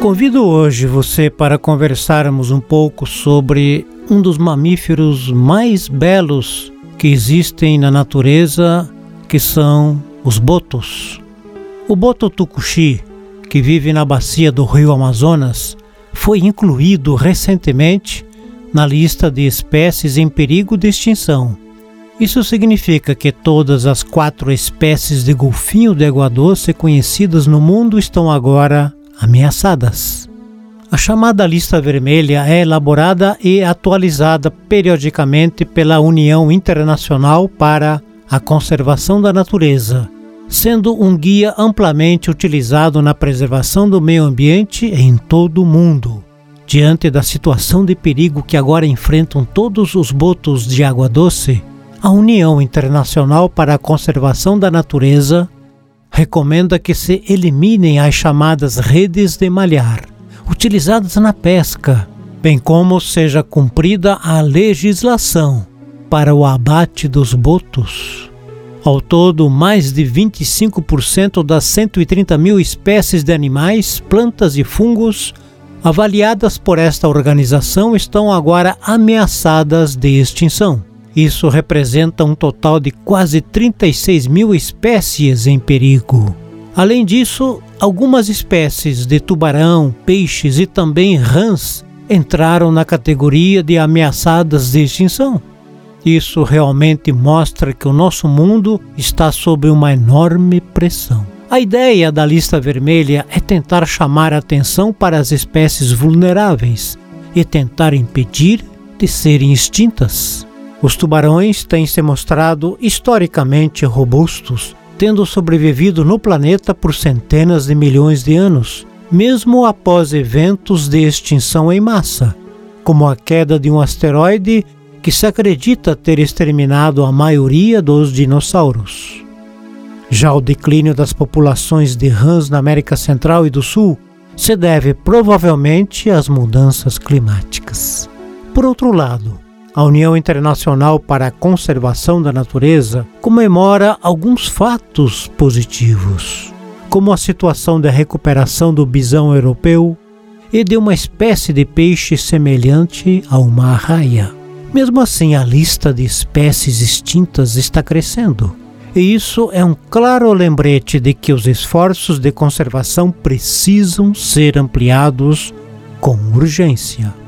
Convido hoje você para conversarmos um pouco sobre um dos mamíferos mais belos que existem na natureza, que são os botos. O boto tucuxi, que vive na bacia do rio Amazonas, foi incluído recentemente na lista de espécies em perigo de extinção. Isso significa que todas as quatro espécies de golfinho de água doce conhecidas no mundo estão agora ameaçadas. A chamada lista vermelha é elaborada e atualizada periodicamente pela União Internacional para a Conservação da Natureza, sendo um guia amplamente utilizado na preservação do meio ambiente em todo o mundo. Diante da situação de perigo que agora enfrentam todos os botos de água doce, a União Internacional para a Conservação da Natureza recomenda que se eliminem as chamadas redes de malhar, utilizadas na pesca, bem como seja cumprida a legislação para o abate dos botos. Ao todo, mais de 25% das 130 mil espécies de animais, plantas e fungos avaliadas por esta organização estão agora ameaçadas de extinção. Isso representa um total de quase 36 mil espécies em perigo. Além disso, algumas espécies de tubarão, peixes e também rãs entraram na categoria de ameaçadas de extinção. Isso realmente mostra que o nosso mundo está sob uma enorme pressão. A ideia da lista vermelha é tentar chamar atenção para as espécies vulneráveis e tentar impedir de serem extintas. Os tubarões têm se mostrado historicamente robustos, tendo sobrevivido no planeta por centenas de milhões de anos, mesmo após eventos de extinção em massa, como a queda de um asteroide que se acredita ter exterminado a maioria dos dinossauros. Já o declínio das populações de rãs na América Central e do Sul se deve provavelmente às mudanças climáticas. Por outro lado, a União Internacional para a Conservação da Natureza comemora alguns fatos positivos, como a situação da recuperação do bisão europeu e de uma espécie de peixe semelhante a uma arraia. Mesmo assim, a lista de espécies extintas está crescendo. E isso é um claro lembrete de que os esforços de conservação precisam ser ampliados com urgência.